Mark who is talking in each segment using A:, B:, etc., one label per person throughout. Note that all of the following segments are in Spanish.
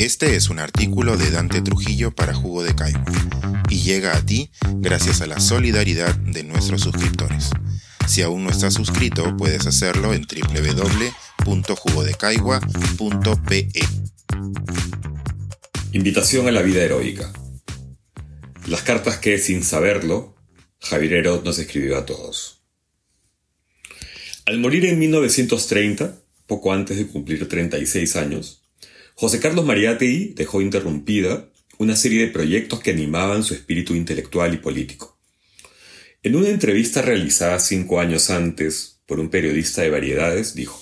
A: Este es un artículo de Dante Trujillo para Jugo de Caigua y llega a ti gracias a la solidaridad de nuestros suscriptores. Si aún no estás suscrito, puedes hacerlo en www.jugodecaigua.pe.
B: Invitación a la vida heroica. Las cartas que, sin saberlo, Javier Herod nos escribió a todos. Al morir en 1930, poco antes de cumplir 36 años, José Carlos Mariátegui dejó interrumpida una serie de proyectos que animaban su espíritu intelectual y político. En una entrevista realizada cinco años antes por un periodista de variedades, dijo,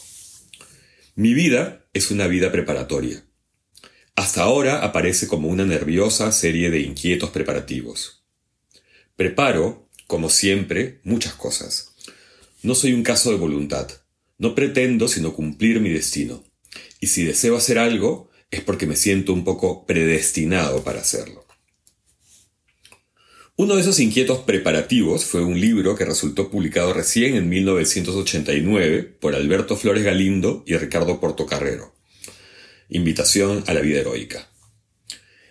B: Mi vida es una vida preparatoria. Hasta ahora aparece como una nerviosa serie de inquietos preparativos. Preparo, como siempre, muchas cosas. No soy un caso de voluntad. No pretendo sino cumplir mi destino. Y si deseo hacer algo, es porque me siento un poco predestinado para hacerlo. Uno de esos inquietos preparativos fue un libro que resultó publicado recién en 1989 por Alberto Flores Galindo y Ricardo Portocarrero. Invitación a la vida heroica.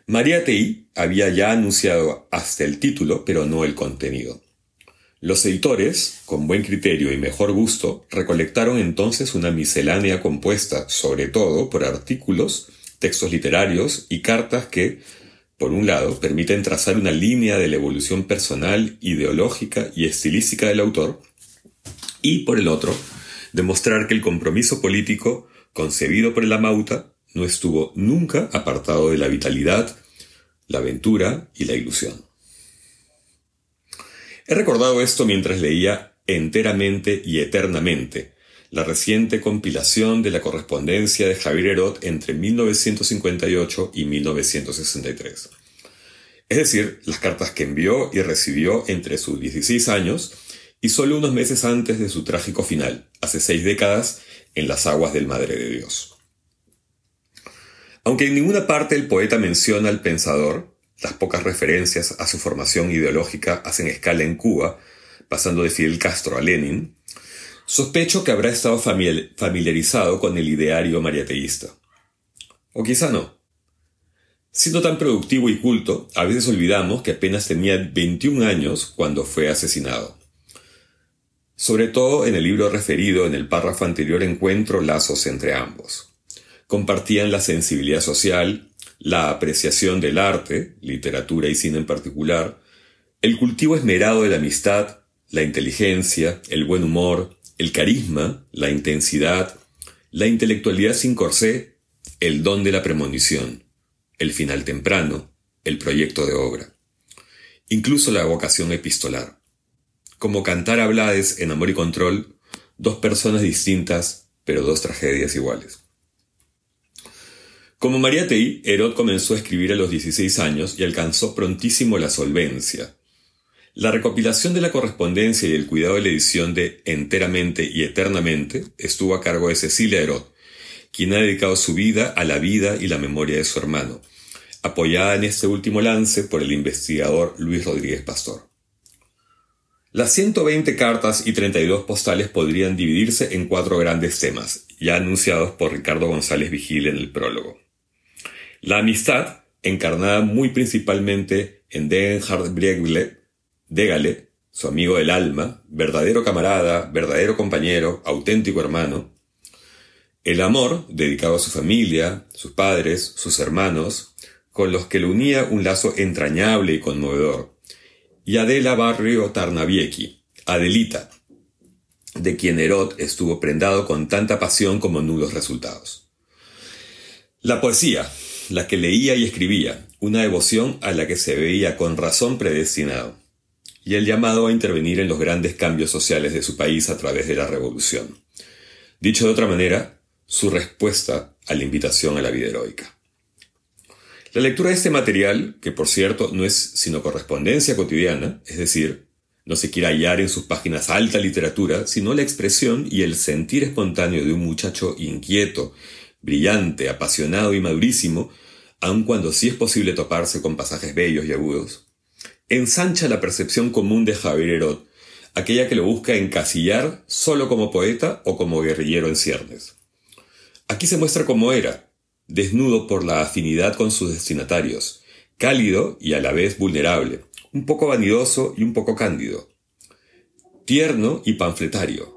B: María Tei había ya anunciado hasta el título, pero no el contenido. Los editores, con buen criterio y mejor gusto, recolectaron entonces una miscelánea compuesta sobre todo por artículos, textos literarios y cartas que, por un lado, permiten trazar una línea de la evolución personal, ideológica y estilística del autor, y por el otro, demostrar que el compromiso político concebido por el Amauta no estuvo nunca apartado de la vitalidad, la aventura y la ilusión. He recordado esto mientras leía enteramente y eternamente la reciente compilación de la correspondencia de Javier Herod entre 1958 y 1963. Es decir, las cartas que envió y recibió entre sus 16 años y solo unos meses antes de su trágico final, hace seis décadas, en las aguas del Madre de Dios. Aunque en ninguna parte el poeta menciona al pensador, las pocas referencias a su formación ideológica hacen escala en Cuba, pasando de Fidel Castro a Lenin, sospecho que habrá estado familiarizado con el ideario mariateísta. O quizá no. Siendo tan productivo y culto, a veces olvidamos que apenas tenía 21 años cuando fue asesinado. Sobre todo en el libro referido en el párrafo anterior encuentro lazos entre ambos. Compartían la sensibilidad social, la apreciación del arte, literatura y cine en particular, el cultivo esmerado de la amistad, la inteligencia, el buen humor, el carisma, la intensidad, la intelectualidad sin corsé, el don de la premonición, el final temprano, el proyecto de obra, incluso la vocación epistolar. Como cantar a Blades en Amor y Control, dos personas distintas, pero dos tragedias iguales. Como María Tei, Herod comenzó a escribir a los 16 años y alcanzó prontísimo la solvencia. La recopilación de la correspondencia y el cuidado de la edición de Enteramente y Eternamente estuvo a cargo de Cecilia Herod, quien ha dedicado su vida a la vida y la memoria de su hermano, apoyada en este último lance por el investigador Luis Rodríguez Pastor. Las 120 cartas y 32 postales podrían dividirse en cuatro grandes temas, ya anunciados por Ricardo González Vigil en el prólogo. La amistad, encarnada muy principalmente en Degenhard Briegle, Dégale, su amigo del alma, verdadero camarada, verdadero compañero, auténtico hermano. El amor, dedicado a su familia, sus padres, sus hermanos, con los que le unía un lazo entrañable y conmovedor. Y Adela Barrio Tarnaviechi, Adelita, de quien Herod estuvo prendado con tanta pasión como nulos resultados. La poesía, la que leía y escribía, una devoción a la que se veía con razón predestinado, y el llamado a intervenir en los grandes cambios sociales de su país a través de la revolución. Dicho de otra manera, su respuesta a la invitación a la vida heroica. La lectura de este material, que por cierto no es sino correspondencia cotidiana, es decir, no se quiere hallar en sus páginas alta literatura, sino la expresión y el sentir espontáneo de un muchacho inquieto brillante, apasionado y madurísimo, aun cuando sí es posible toparse con pasajes bellos y agudos, ensancha la percepción común de Javier Herod, aquella que lo busca encasillar solo como poeta o como guerrillero en ciernes. Aquí se muestra cómo era, desnudo por la afinidad con sus destinatarios, cálido y a la vez vulnerable, un poco vanidoso y un poco cándido, tierno y panfletario.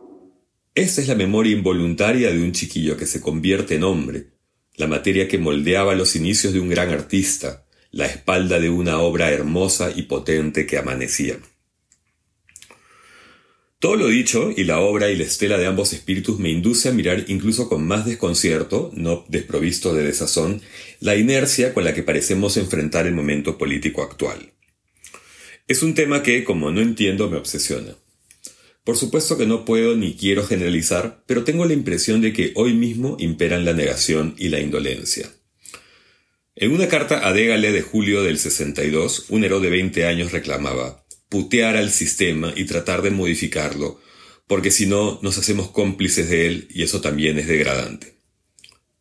B: Esta es la memoria involuntaria de un chiquillo que se convierte en hombre, la materia que moldeaba los inicios de un gran artista, la espalda de una obra hermosa y potente que amanecía. Todo lo dicho y la obra y la estela de ambos espíritus me induce a mirar incluso con más desconcierto, no desprovisto de desazón, la inercia con la que parecemos enfrentar el momento político actual. Es un tema que, como no entiendo, me obsesiona. Por supuesto que no puedo ni quiero generalizar, pero tengo la impresión de que hoy mismo imperan la negación y la indolencia. En una carta a Dégale de julio del 62, un héroe de 20 años reclamaba putear al sistema y tratar de modificarlo, porque si no nos hacemos cómplices de él y eso también es degradante.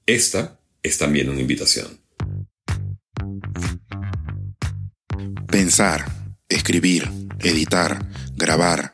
B: Esta es también una invitación.
A: Pensar, escribir, editar, grabar,